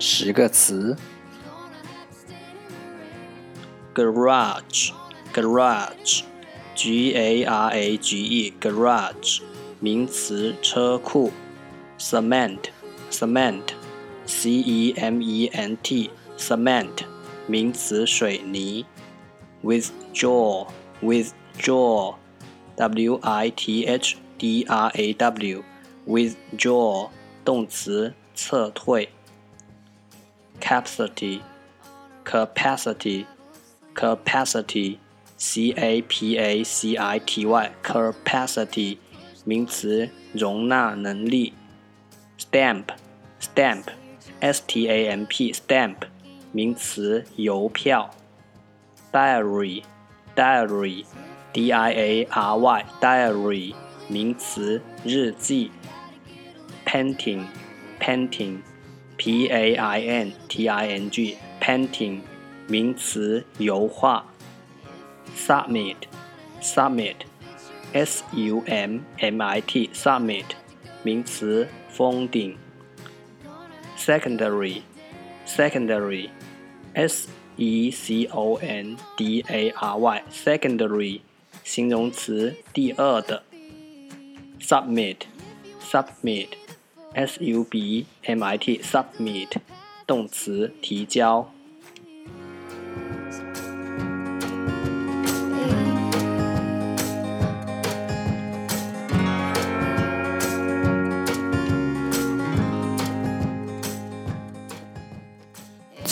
十个词：garage，garage，g a r a g e，garage，名词，车库；cement，cement，c e m e n t，cement，名词，水泥；withdraw，withdraw，w i t h d r a w，withdraw，动词，撤退。capacity, capacity, capacity, c a p a c i t y, capacity, 名词，容纳能力。stamp, stamp, s t a m p, stamp, 名词，邮票。diary, diary, d i a r y, diary, 名词，日记。painting, painting p a i n t i n g painting 名词油画 summit summit s u m m i t summit secondary secondary s e c o n d a r y 形容词，第二的。Submit, submit submit S U B M I T submit 动词提交。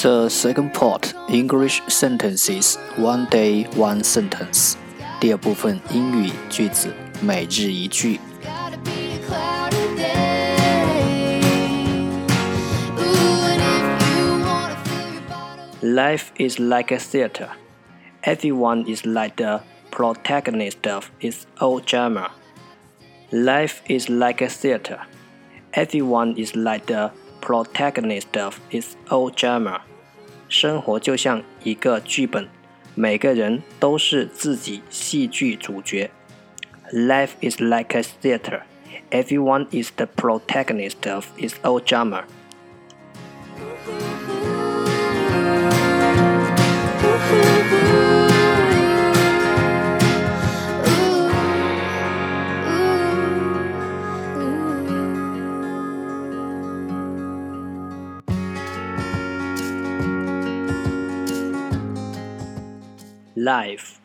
The second part English sentences one day one sentence 第二部分英语句子每日一句。 Life is like a theater. Everyone is like the protagonist of its own drama. Life is like a theater. Everyone is like the protagonist of its own drama. 生活就像一个剧本，每个人都是自己戏剧主角。Life is like a theater. Everyone is the protagonist of its own drama. life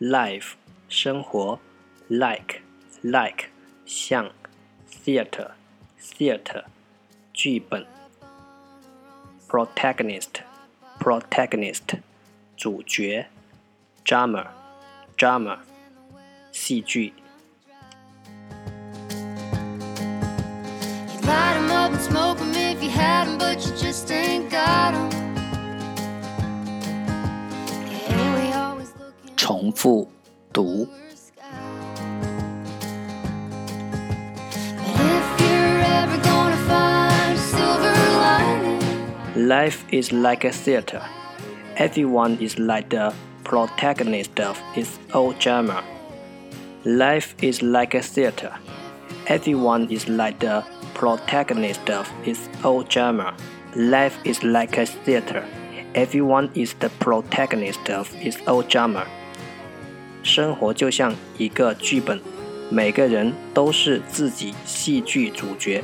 life 生活 like like 像 theater theater 剧本 protagonist protagonist 主角 drama drama 戏剧 light 'em up and smoke 'em if you had 'em, but you just ain't got 'em. 重复读。Life is like a theater. Everyone is like the protagonist of its own drama. Life is like a theater. Everyone is like the protagonist of its own drama. Life is like a theater. Everyone is the protagonist of its own drama. 生活就像一个剧本，每个人都是自己戏剧主角。